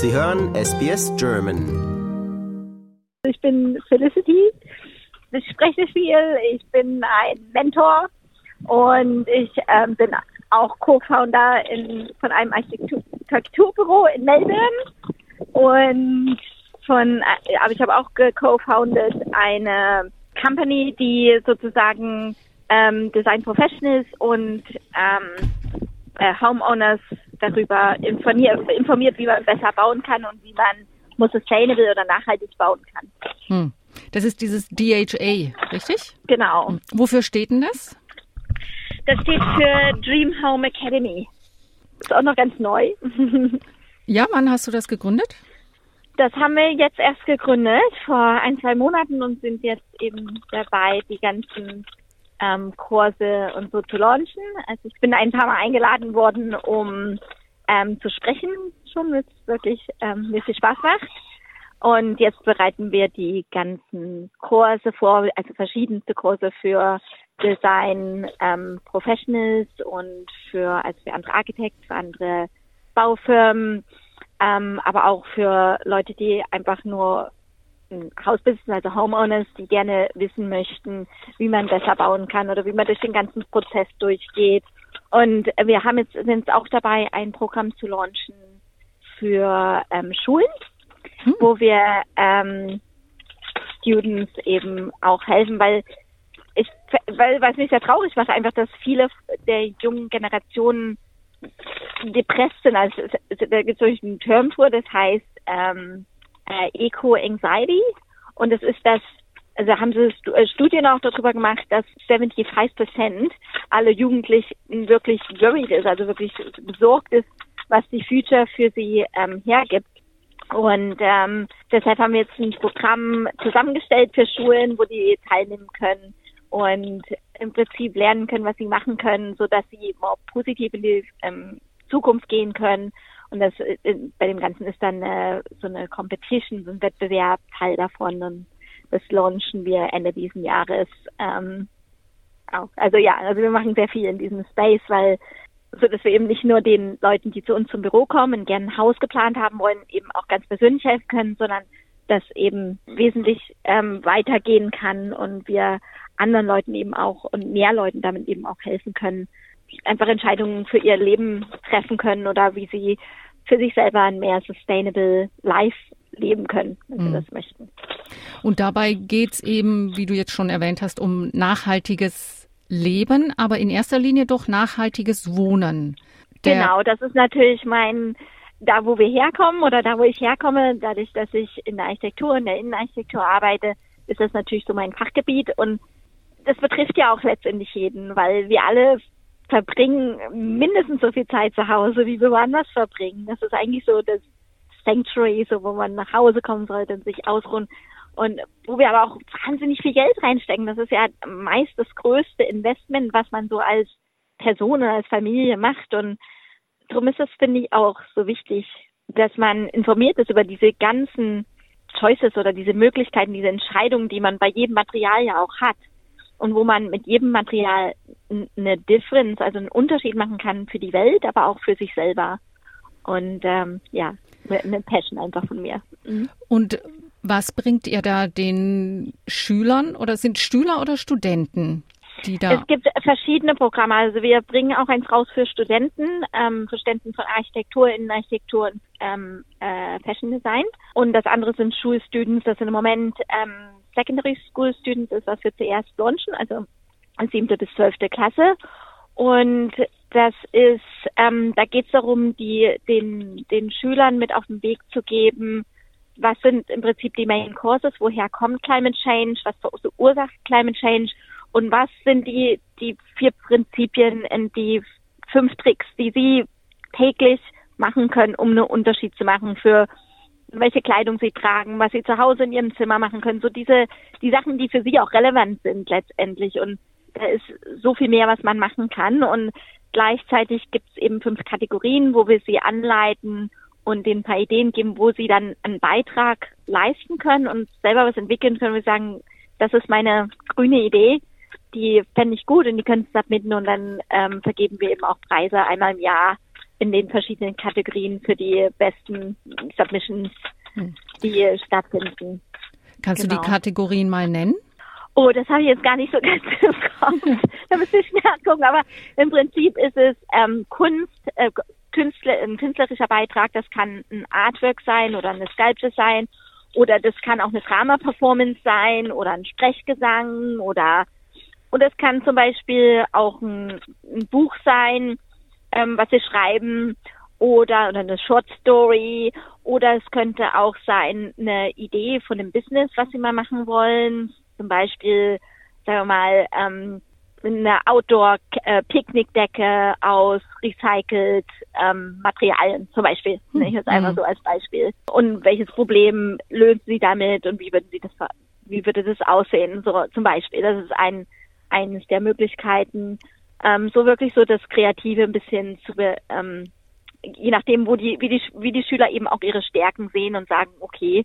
Sie hören SBS German. Ich bin Felicity. Ich spreche viel. Ich bin ein Mentor und ich ähm, bin auch Co-Founder von einem Architekturbüro in Melbourne und von, äh, aber ich habe auch co-founded eine Company, die sozusagen ähm, Design Professionals und ähm, äh, Homeowners darüber informiert, informiert, wie man besser bauen kann und wie man more sustainable oder nachhaltig bauen kann. Hm. Das ist dieses DHA, richtig? Genau. Hm. Wofür steht denn das? Das steht für Dream Home Academy. Ist auch noch ganz neu. ja, wann hast du das gegründet? Das haben wir jetzt erst gegründet vor ein, zwei Monaten und sind jetzt eben dabei, die ganzen ähm, Kurse und so zu launchen. Also ich bin ein paar Mal eingeladen worden, um ähm, zu sprechen, schon was wirklich ähm, mir viel Spaß macht. Und jetzt bereiten wir die ganzen Kurse vor, also verschiedenste Kurse für Design ähm, Professionals und für, also für andere Architekten, für andere Baufirmen, ähm, aber auch für Leute, die einfach nur Hausbesitzer, also Homeowners, die gerne wissen möchten, wie man besser bauen kann oder wie man durch den ganzen Prozess durchgeht. Und wir haben jetzt, sind jetzt auch dabei, ein Programm zu launchen für ähm, Schulen, hm. wo wir ähm, Students eben auch helfen, weil ich, weil, was mich sehr traurig macht, einfach, dass viele der jungen Generationen depressiv sind. Also da gibt es einen Term vor, das heißt ähm, äh, Eco-Anxiety. Und es ist das, also haben sie äh, Studien auch darüber gemacht, dass 75 Prozent aller Jugendlichen wirklich worried ist, also wirklich besorgt ist, was die Future für sie ähm, hergibt. Und ähm, deshalb haben wir jetzt ein Programm zusammengestellt für Schulen, wo die teilnehmen können und im Prinzip lernen können, was sie machen können, so dass sie more positiv in die ähm, Zukunft gehen können und das äh, bei dem Ganzen ist dann äh, so eine Competition, so ein Wettbewerb Teil davon. Und das launchen wir Ende diesen Jahres. Ähm, auch. Also ja, also wir machen sehr viel in diesem Space, weil so dass wir eben nicht nur den Leuten, die zu uns zum Büro kommen, gerne ein Haus geplant haben wollen, eben auch ganz persönlich helfen können, sondern dass eben wesentlich ähm, weitergehen kann und wir anderen Leuten eben auch und mehr Leuten damit eben auch helfen können, einfach Entscheidungen für ihr Leben treffen können oder wie sie für sich selber ein mehr sustainable life leben können, wenn sie mhm. das möchten. Und dabei geht es eben, wie du jetzt schon erwähnt hast, um nachhaltiges Leben, aber in erster Linie doch nachhaltiges Wohnen. Der genau, das ist natürlich mein, da wo wir herkommen oder da wo ich herkomme, dadurch, dass ich in der Architektur, in der Innenarchitektur arbeite, ist das natürlich so mein Fachgebiet und das betrifft ja auch letztendlich jeden, weil wir alle verbringen mindestens so viel Zeit zu Hause, wie wir woanders verbringen. Das ist eigentlich so das Sanctuary, so wo man nach Hause kommen sollte und sich ausruhen. Und wo wir aber auch wahnsinnig viel Geld reinstecken. Das ist ja meist das größte Investment, was man so als Person oder als Familie macht. Und darum ist es, finde ich, auch so wichtig, dass man informiert ist über diese ganzen Choices oder diese Möglichkeiten, diese Entscheidungen, die man bei jedem Material ja auch hat und wo man mit jedem Material eine Difference, also einen Unterschied machen kann für die Welt, aber auch für sich selber. Und ähm, ja, eine Passion einfach von mir. Mhm. Und was bringt ihr da den Schülern oder sind Schüler oder Studenten? Die da es gibt verschiedene Programme. Also wir bringen auch eins raus für Studenten, ähm, für Studenten von Architektur, Innenarchitektur und ähm, äh, Fashion Design. Und das andere sind Schulstudents. Das sind im Moment ähm, Secondary School Students ist, was wir zuerst launchen, also siebte bis zwölfte Klasse. Und das ist, ähm, da geht es darum, die den den Schülern mit auf den Weg zu geben, was sind im Prinzip die Main Courses, woher kommt Climate Change, was verursacht Climate Change und was sind die die vier Prinzipien und die fünf Tricks, die sie täglich machen können, um einen Unterschied zu machen für welche Kleidung sie tragen, was sie zu Hause in ihrem Zimmer machen können, so diese, die Sachen, die für sie auch relevant sind letztendlich. Und da ist so viel mehr, was man machen kann. Und gleichzeitig gibt es eben fünf Kategorien, wo wir sie anleiten und denen ein paar Ideen geben, wo sie dann einen Beitrag leisten können und selber was entwickeln können. Wir sagen, das ist meine grüne Idee, die fände ich gut und die können es submitten und dann ähm, vergeben wir eben auch Preise einmal im Jahr in den verschiedenen Kategorien für die besten Submissions, hm. die stattfinden. Kannst genau. du die genau. Kategorien mal nennen? Oh, das habe ich jetzt gar nicht so ganz im Kopf. da müsste ich nachgucken. Aber im Prinzip ist es ähm, Kunst, äh, Künstler, ein künstlerischer Beitrag. Das kann ein Artwork sein oder eine Sculpture sein. Oder das kann auch eine Drama-Performance sein oder ein Sprechgesang oder und es kann zum Beispiel auch ein, ein Buch sein, ähm, was sie schreiben oder, oder eine Short Story oder es könnte auch sein eine Idee von einem Business, was sie mal machen wollen. Zum Beispiel, sagen wir mal, ähm, eine Outdoor-Picknickdecke aus recycelt ähm, Materialien zum Beispiel. Hm. Ich jetzt einfach mhm. so als Beispiel. Und welches Problem lösen Sie damit und wie würden Sie das, wie würde das aussehen? So zum Beispiel. Das ist ein eines der Möglichkeiten, ähm, so wirklich so das Kreative ein bisschen zu, ähm, je nachdem, wo die, wie die, wie die Schüler eben auch ihre Stärken sehen und sagen, okay,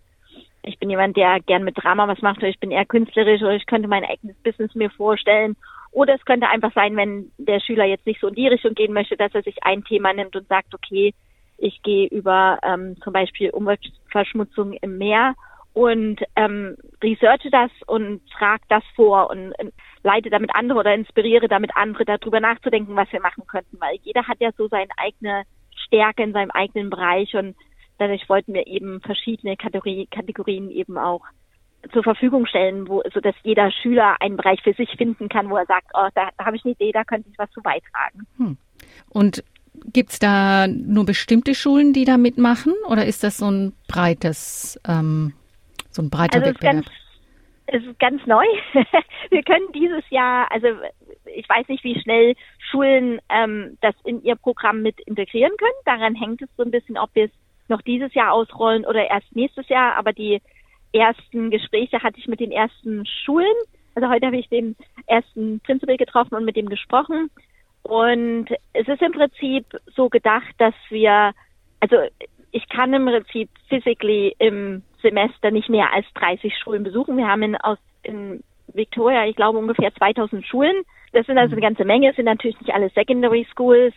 ich bin jemand, der gern mit Drama was macht, oder ich bin eher künstlerisch, oder ich könnte mein eigenes Business mir vorstellen. Oder es könnte einfach sein, wenn der Schüler jetzt nicht so in die Richtung gehen möchte, dass er sich ein Thema nimmt und sagt, okay, ich gehe über ähm, zum Beispiel Umweltverschmutzung im Meer und ähm, researche das und trage das vor und äh, leite damit andere oder inspiriere damit andere, darüber nachzudenken, was wir machen könnten, weil jeder hat ja so seine eigene Stärke in seinem eigenen Bereich und dadurch wollten wir eben verschiedene Kategorie, Kategorien eben auch zur Verfügung stellen, wo, so dass jeder Schüler einen Bereich für sich finden kann, wo er sagt, oh, da, da habe ich eine Idee, da könnte ich was zu beitragen. Hm. Und gibt's da nur bestimmte Schulen, die da mitmachen, oder ist das so ein breites ähm, so ein breiter also Wettbewerb. Es ist ganz neu. Wir können dieses Jahr, also ich weiß nicht, wie schnell Schulen ähm, das in ihr Programm mit integrieren können. Daran hängt es so ein bisschen, ob wir es noch dieses Jahr ausrollen oder erst nächstes Jahr. Aber die ersten Gespräche hatte ich mit den ersten Schulen. Also heute habe ich den ersten Principal getroffen und mit dem gesprochen. Und es ist im Prinzip so gedacht, dass wir, also ich kann im Prinzip physically im Semester nicht mehr als 30 Schulen besuchen. Wir haben in, aus, in Victoria, ich glaube, ungefähr 2000 Schulen. Das sind also eine ganze Menge. Es sind natürlich nicht alle Secondary Schools,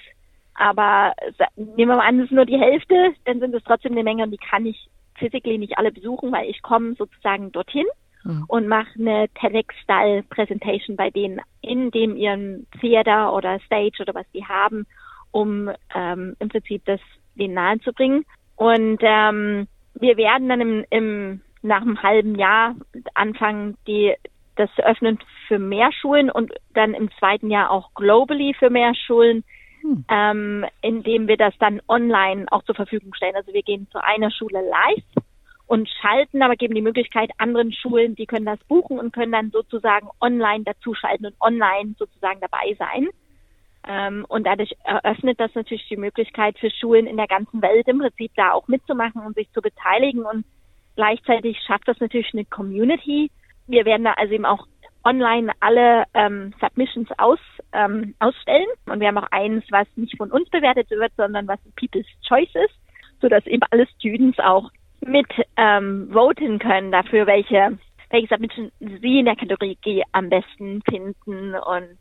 aber nehmen wir mal an, es ist nur die Hälfte, dann sind es trotzdem eine Menge und die kann ich physically nicht alle besuchen, weil ich komme sozusagen dorthin mhm. und mache eine TEDx-Style-Präsentation bei denen in dem ihren Theater oder Stage oder was die haben, um ähm, im Prinzip das denen nahezubringen. Und ähm, wir werden dann im, im nach einem halben Jahr anfangen, die das zu öffnen für mehr Schulen und dann im zweiten Jahr auch globally für mehr Schulen, hm. ähm, indem wir das dann online auch zur Verfügung stellen. Also wir gehen zu einer Schule live und schalten, aber geben die Möglichkeit anderen Schulen, die können das buchen und können dann sozusagen online dazuschalten und online sozusagen dabei sein. Ähm, und dadurch eröffnet das natürlich die Möglichkeit für Schulen in der ganzen Welt im Prinzip da auch mitzumachen und sich zu beteiligen. Und gleichzeitig schafft das natürlich eine Community. Wir werden da also eben auch online alle ähm, Submissions aus, ähm, ausstellen. Und wir haben auch eins, was nicht von uns bewertet wird, sondern was People's Choice ist, sodass eben alle Students auch mit ähm, voten können dafür, welche, welche Submission sie in der Kategorie am besten finden und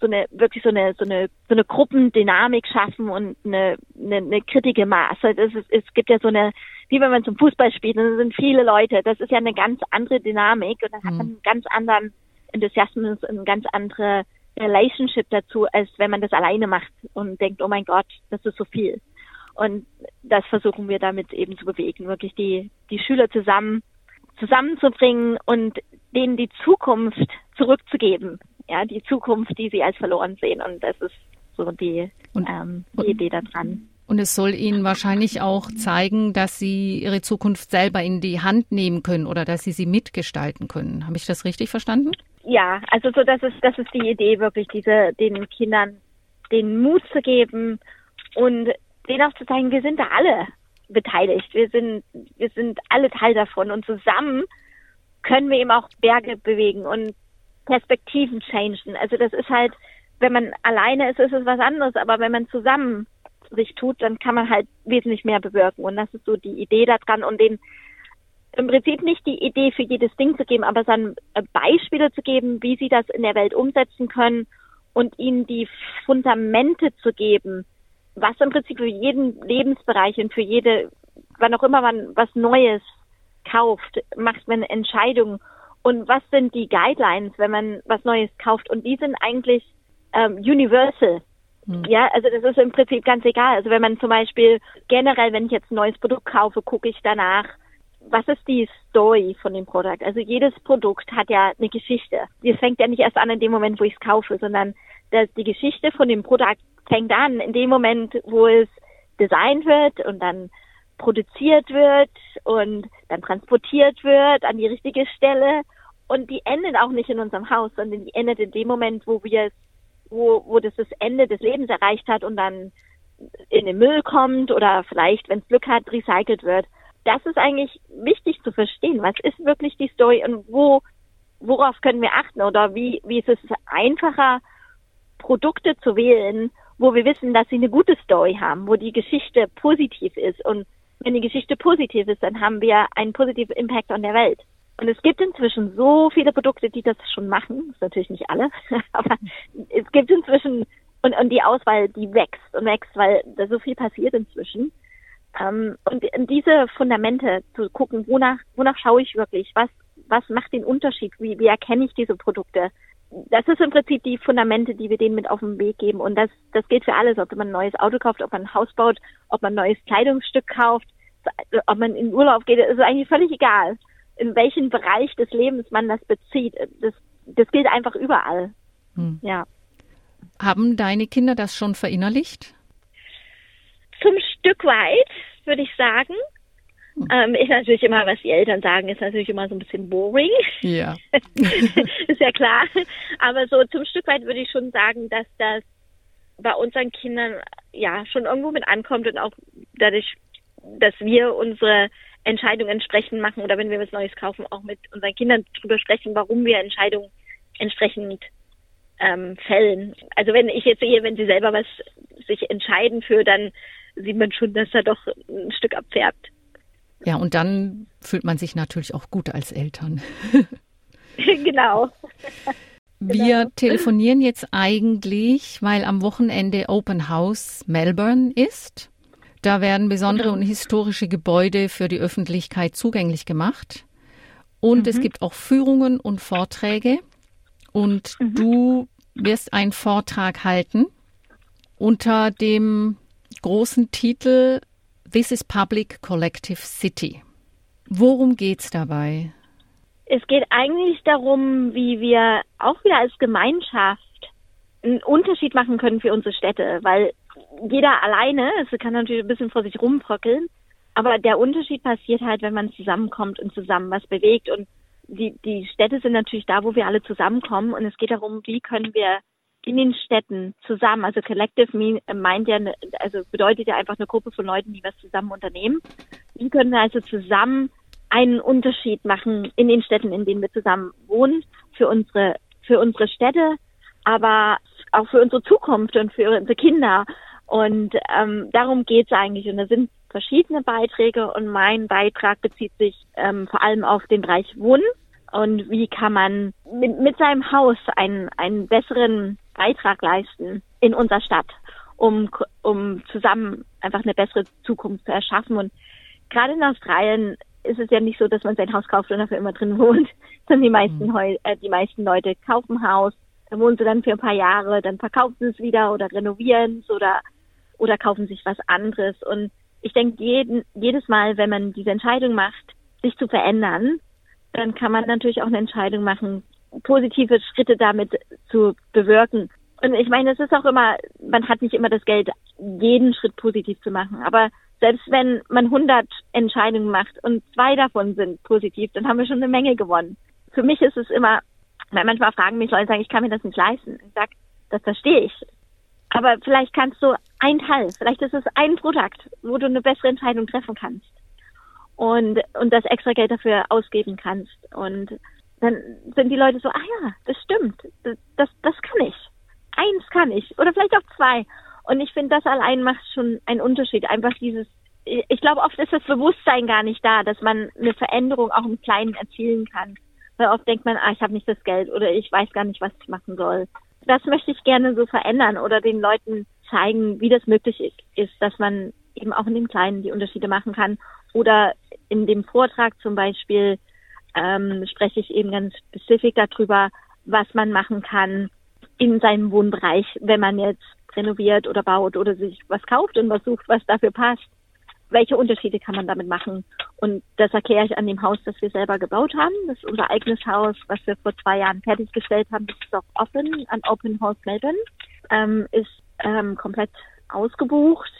so eine wirklich so eine so eine so eine Gruppendynamik schaffen und eine eine, eine kritische Maße. Das ist, es gibt ja so eine wie wenn man zum Fußball spielt, und sind viele Leute. Das ist ja eine ganz andere Dynamik und dann mhm. hat man einen ganz anderen Enthusiasmus und eine ganz andere Relationship dazu, als wenn man das alleine macht und denkt, oh mein Gott, das ist so viel. Und das versuchen wir damit eben zu bewegen, wirklich die die Schüler zusammen zusammenzubringen und denen die Zukunft zurückzugeben ja, die Zukunft, die sie als verloren sehen. Und das ist so die, und, ähm, die und, Idee daran. Und es soll ihnen wahrscheinlich auch zeigen, dass sie ihre Zukunft selber in die Hand nehmen können oder dass sie sie mitgestalten können. Habe ich das richtig verstanden? Ja, also so das ist das ist die Idee wirklich, diese den Kindern den Mut zu geben und denen auch zu zeigen, wir sind da alle beteiligt. Wir sind wir sind alle Teil davon und zusammen können wir eben auch Berge bewegen und Perspektiven changen. Also das ist halt, wenn man alleine ist, ist es was anderes, aber wenn man zusammen sich tut, dann kann man halt wesentlich mehr bewirken. Und das ist so die Idee daran und den im Prinzip nicht die Idee für jedes Ding zu geben, aber dann Beispiele zu geben, wie sie das in der Welt umsetzen können und ihnen die Fundamente zu geben, was im Prinzip für jeden Lebensbereich und für jede, wann auch immer man was Neues kauft, macht man Entscheidungen. Und was sind die Guidelines, wenn man was Neues kauft? Und die sind eigentlich ähm, universal. Hm. Ja, also das ist im Prinzip ganz egal. Also wenn man zum Beispiel generell, wenn ich jetzt ein neues Produkt kaufe, gucke ich danach, was ist die Story von dem Produkt? Also jedes Produkt hat ja eine Geschichte. Die fängt ja nicht erst an in dem Moment, wo ich es kaufe, sondern dass die Geschichte von dem Produkt fängt an in dem Moment, wo es designt wird und dann produziert wird und dann transportiert wird an die richtige Stelle. Und die endet auch nicht in unserem Haus, sondern die endet in dem Moment, wo wir es, wo, wo das das Ende des Lebens erreicht hat und dann in den Müll kommt oder vielleicht, wenn es Glück hat, recycelt wird. Das ist eigentlich wichtig zu verstehen. Was ist wirklich die Story und wo, worauf können wir achten oder wie, wie ist es einfacher, Produkte zu wählen, wo wir wissen, dass sie eine gute Story haben, wo die Geschichte positiv ist und wenn die Geschichte positiv ist, dann haben wir einen positiven Impact an der Welt. Und es gibt inzwischen so viele Produkte, die das schon machen. Das ist natürlich nicht alle, aber es gibt inzwischen und, und die Auswahl, die wächst und wächst, weil da so viel passiert inzwischen. Ähm, und, und diese Fundamente zu gucken, wonach, wonach schaue ich wirklich? Was, was macht den Unterschied? Wie, wie erkenne ich diese Produkte? Das ist im Prinzip die Fundamente, die wir denen mit auf den Weg geben. Und das, das gilt für alles, ob man ein neues Auto kauft, ob man ein Haus baut, ob man ein neues Kleidungsstück kauft, ob man in Urlaub geht, ist eigentlich völlig egal, in welchen Bereich des Lebens man das bezieht. Das, das gilt einfach überall. Hm. Ja. Haben deine Kinder das schon verinnerlicht? Zum Stück weit, würde ich sagen. Hm. Ähm, ist natürlich immer, was die Eltern sagen, ist natürlich immer so ein bisschen boring. Ja. ist ja klar. Aber so zum Stück weit würde ich schon sagen, dass das bei unseren Kindern ja schon irgendwo mit ankommt und auch dadurch dass wir unsere Entscheidung entsprechend machen oder wenn wir was Neues kaufen, auch mit unseren Kindern drüber sprechen, warum wir Entscheidungen entsprechend ähm, fällen. Also wenn ich jetzt sehe, wenn sie selber was sich entscheiden für, dann sieht man schon, dass er doch ein Stück abfärbt. Ja, und dann fühlt man sich natürlich auch gut als Eltern. genau. Wir genau. telefonieren jetzt eigentlich, weil am Wochenende Open House Melbourne ist. Da werden besondere genau. und historische Gebäude für die Öffentlichkeit zugänglich gemacht. Und mhm. es gibt auch Führungen und Vorträge. Und mhm. du wirst einen Vortrag halten unter dem großen Titel This is Public Collective City. Worum geht's dabei? Es geht eigentlich darum, wie wir auch wieder als Gemeinschaft einen Unterschied machen können für unsere Städte, weil jeder alleine, es kann natürlich ein bisschen vor sich rumbröckeln, aber der Unterschied passiert halt, wenn man zusammenkommt und zusammen was bewegt und die, die Städte sind natürlich da, wo wir alle zusammenkommen und es geht darum, wie können wir in den Städten zusammen, also Collective meint ja, also bedeutet ja einfach eine Gruppe von Leuten, die was zusammen unternehmen. Wie können wir also zusammen einen Unterschied machen in den Städten, in denen wir zusammen wohnen, für unsere, für unsere Städte, aber auch für unsere Zukunft und für unsere Kinder. Und ähm, darum geht's eigentlich. Und da sind verschiedene Beiträge und mein Beitrag bezieht sich ähm, vor allem auf den Bereich Wohnen und wie kann man mit, mit seinem Haus einen, einen besseren Beitrag leisten in unserer Stadt, um, um zusammen einfach eine bessere Zukunft zu erschaffen. Und gerade in Australien ist es ja nicht so, dass man sein Haus kauft und dafür immer drin wohnt, sondern die meisten, mhm. äh, die meisten Leute kaufen Haus, da wohnen sie dann für ein paar Jahre, dann verkaufen sie es wieder oder renovieren es oder, oder kaufen sich was anderes. Und ich denke, jeden, jedes Mal, wenn man diese Entscheidung macht, sich zu verändern, dann kann man natürlich auch eine Entscheidung machen, positive Schritte damit zu bewirken. Und ich meine, es ist auch immer, man hat nicht immer das Geld, jeden Schritt positiv zu machen. Aber selbst wenn man 100 Entscheidungen macht und zwei davon sind positiv, dann haben wir schon eine Menge gewonnen. Für mich ist es immer weil manchmal fragen mich Leute, sagen, ich kann mir das nicht leisten. Ich sag, das verstehe ich. Aber vielleicht kannst du ein Teil, vielleicht ist es ein Produkt, wo du eine bessere Entscheidung treffen kannst und, und das extra Geld dafür ausgeben kannst. Und dann sind die Leute so, ah ja, das stimmt, das, das, kann ich. Eins kann ich oder vielleicht auch zwei. Und ich finde, das allein macht schon einen Unterschied. Einfach dieses, ich glaube, oft ist das Bewusstsein gar nicht da, dass man eine Veränderung auch im Kleinen erzielen kann. Weil oft denkt man, ah, ich habe nicht das Geld oder ich weiß gar nicht, was ich machen soll. Das möchte ich gerne so verändern oder den Leuten zeigen, wie das möglich ist, ist, dass man eben auch in dem Kleinen die Unterschiede machen kann. Oder in dem Vortrag zum Beispiel ähm, spreche ich eben ganz spezifisch darüber, was man machen kann in seinem Wohnbereich, wenn man jetzt renoviert oder baut oder sich was kauft und was sucht, was dafür passt. Welche Unterschiede kann man damit machen? Und das erkläre ich an dem Haus, das wir selber gebaut haben. Das ist unser eigenes Haus, was wir vor zwei Jahren fertiggestellt haben. Das ist auch offen, an Open House Melbourne. Ähm, ist ähm, komplett ausgebucht.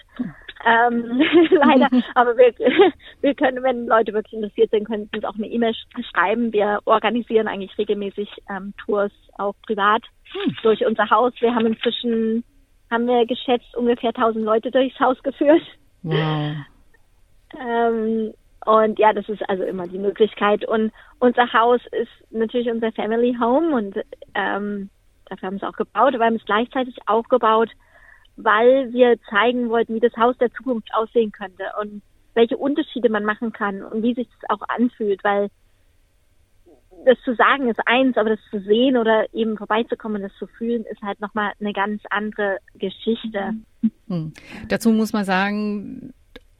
Ähm, leider, aber wir, wir können, wenn Leute wirklich interessiert sind, können sie uns auch eine E-Mail schreiben. Wir organisieren eigentlich regelmäßig ähm, Tours auch privat hm. durch unser Haus. Wir haben inzwischen, haben wir geschätzt, ungefähr 1000 Leute durchs Haus geführt. Wow. Ähm, und ja, das ist also immer die Möglichkeit. Und unser Haus ist natürlich unser Family Home und ähm, dafür haben wir es auch gebaut, aber wir haben es gleichzeitig auch gebaut, weil wir zeigen wollten, wie das Haus der Zukunft aussehen könnte und welche Unterschiede man machen kann und wie sich das auch anfühlt, weil das zu sagen ist eins, aber das zu sehen oder eben vorbeizukommen, das zu fühlen, ist halt nochmal eine ganz andere Geschichte. Hm. Dazu muss man sagen,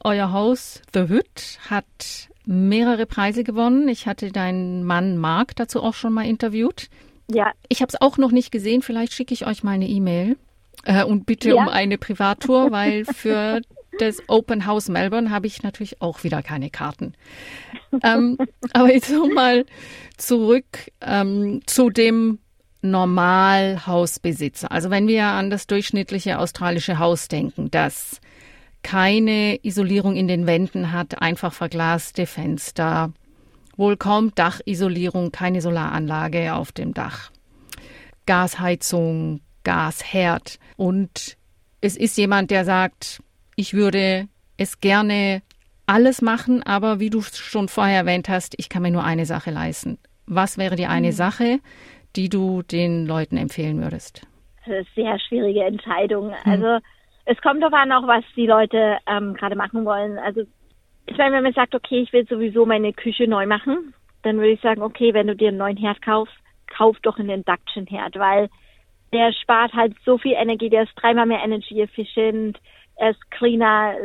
euer Haus The Hüt hat mehrere Preise gewonnen. Ich hatte deinen Mann Mark dazu auch schon mal interviewt. Ja. Ich habe es auch noch nicht gesehen. Vielleicht schicke ich euch mal eine E-Mail äh, und bitte ja. um eine Privattour, weil für das Open House Melbourne habe ich natürlich auch wieder keine Karten. ähm, aber jetzt nochmal zurück ähm, zu dem Normalhausbesitzer. Also wenn wir an das durchschnittliche australische Haus denken, das keine Isolierung in den Wänden hat, einfach verglaste Fenster, wohl kaum Dachisolierung, keine Solaranlage auf dem Dach, Gasheizung, Gasherd. Und es ist jemand, der sagt, ich würde es gerne alles machen, aber wie du schon vorher erwähnt hast, ich kann mir nur eine Sache leisten. Was wäre die eine mhm. Sache, die du den Leuten empfehlen würdest? Das ist eine sehr schwierige Entscheidung. Mhm. Also es kommt darauf an, auch was die Leute ähm, gerade machen wollen. Also ich meine, wenn man sagt, okay, ich will sowieso meine Küche neu machen, dann würde ich sagen, okay, wenn du dir einen neuen Herd kaufst, kauf doch einen Induction-Herd, weil der spart halt so viel Energie, der ist dreimal mehr energy efficient, er ist cleaner,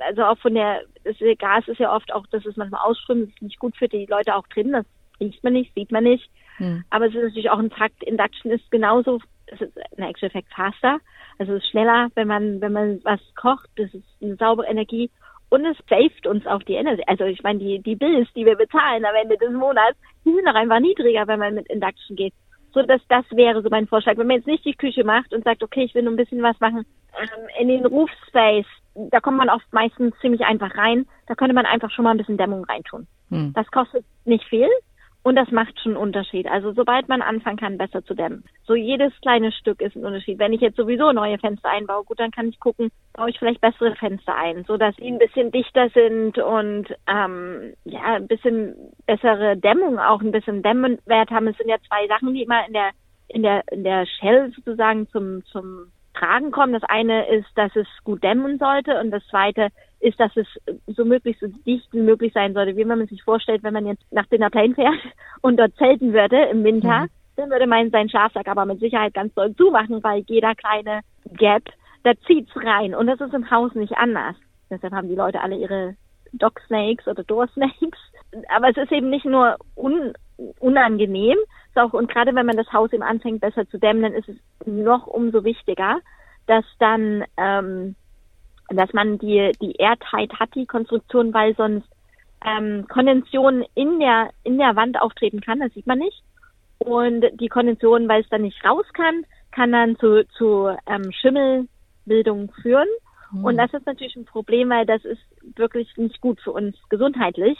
also auch von der, das Gas ist ja oft auch, dass es manchmal ausströmt, das ist nicht gut für die Leute auch drin, das riecht man nicht, sieht man nicht. Hm. Aber es ist natürlich auch ein Fakt, Induction ist genauso, es ist ein actual fact faster, also es ist schneller, wenn man, wenn man was kocht, das ist eine saubere Energie und es saved uns auch die Energie. Also ich meine, die, die Bills, die wir bezahlen am Ende des Monats, die sind auch einfach niedriger, wenn man mit Induction geht. So dass das wäre so mein Vorschlag. Wenn man jetzt nicht die Küche macht und sagt, okay, ich will nur ein bisschen was machen, ähm, in den Roofspace, da kommt man oft meistens ziemlich einfach rein. Da könnte man einfach schon mal ein bisschen Dämmung reintun. Hm. Das kostet nicht viel. Und das macht schon einen Unterschied. Also sobald man anfangen kann, besser zu dämmen. So jedes kleine Stück ist ein Unterschied. Wenn ich jetzt sowieso neue Fenster einbaue, gut, dann kann ich gucken, baue ich vielleicht bessere Fenster ein, so dass sie ein bisschen dichter sind und ähm, ja, ein bisschen bessere Dämmung, auch ein bisschen Dämmwert haben. Es sind ja zwei Sachen, die immer in der in der in der Shell sozusagen zum zum Tragen kommen. Das eine ist, dass es gut dämmen sollte und das zweite ist, dass es so möglichst so dicht wie möglich sein sollte. Wie man sich vorstellt, wenn man jetzt nach Dinner Plain fährt und dort zelten würde im Winter, mhm. dann würde man seinen Schlafsack aber mit Sicherheit ganz doll zumachen, weil jeder kleine Gap, da zieht's rein. Und das ist im Haus nicht anders. Deshalb haben die Leute alle ihre Dog Snakes oder Door Snakes. Aber es ist eben nicht nur un unangenehm, auch, und gerade wenn man das Haus eben anfängt besser zu dämmen, dann ist es noch umso wichtiger, dass dann ähm, dass man die, die Airtight hat, die Konstruktion, weil sonst ähm, Kondension in der, in der Wand auftreten kann, das sieht man nicht. Und die Kondension, weil es dann nicht raus kann, kann dann zu, zu ähm, Schimmelbildung führen. Mhm. Und das ist natürlich ein Problem, weil das ist wirklich nicht gut für uns gesundheitlich.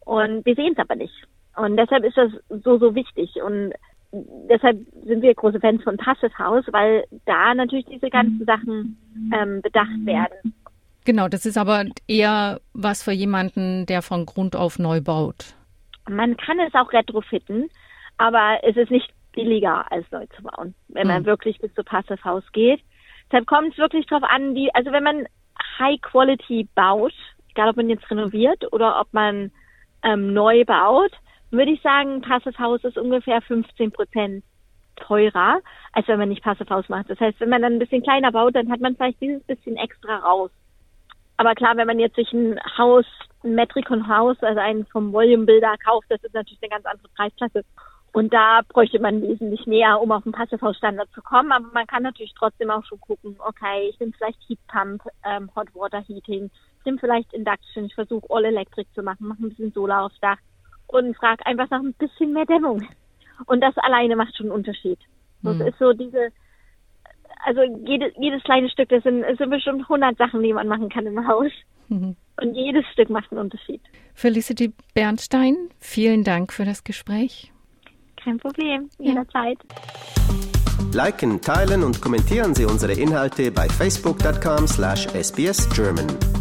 Und wir sehen es aber nicht. Und deshalb ist das so, so wichtig. Und deshalb sind wir große Fans von Passive House, weil da natürlich diese ganzen Sachen ähm, bedacht werden. Genau, das ist aber eher was für jemanden, der von Grund auf neu baut. Man kann es auch retrofitten, aber es ist nicht billiger als neu zu bauen, wenn man mhm. wirklich bis zu Passive House geht. Deshalb kommt es wirklich darauf an, wie, also wenn man High Quality baut, egal ob man jetzt renoviert oder ob man ähm, neu baut, würde ich sagen, Passive House ist ungefähr 15 Prozent teurer, als wenn man nicht Passive House macht. Das heißt, wenn man dann ein bisschen kleiner baut, dann hat man vielleicht dieses bisschen extra raus. Aber klar, wenn man jetzt sich ein Haus, ein Metricon Haus, also einen vom Volume Builder kauft, das ist natürlich eine ganz andere Preisklasse. Und da bräuchte man wesentlich mehr, um auf den Passivhausstandard zu kommen. Aber man kann natürlich trotzdem auch schon gucken, okay, ich nehme vielleicht Heat Pump, ähm, Hot Water Heating, ich nehme vielleicht Induction, ich versuche All Electric zu machen, mache ein bisschen Solar aufs Dach und frage einfach nach ein bisschen mehr Dämmung. Und das alleine macht schon einen Unterschied. Das mhm. ist so diese, also jede, jedes kleine Stück, das sind, das sind bestimmt 100 Sachen, die man machen kann im Haus. Mhm. Und jedes Stück macht einen Unterschied. Felicity Bernstein, vielen Dank für das Gespräch. Kein Problem, jederzeit. Ja. Liken, teilen und kommentieren Sie unsere Inhalte bei facebook.com slash sbsgerman.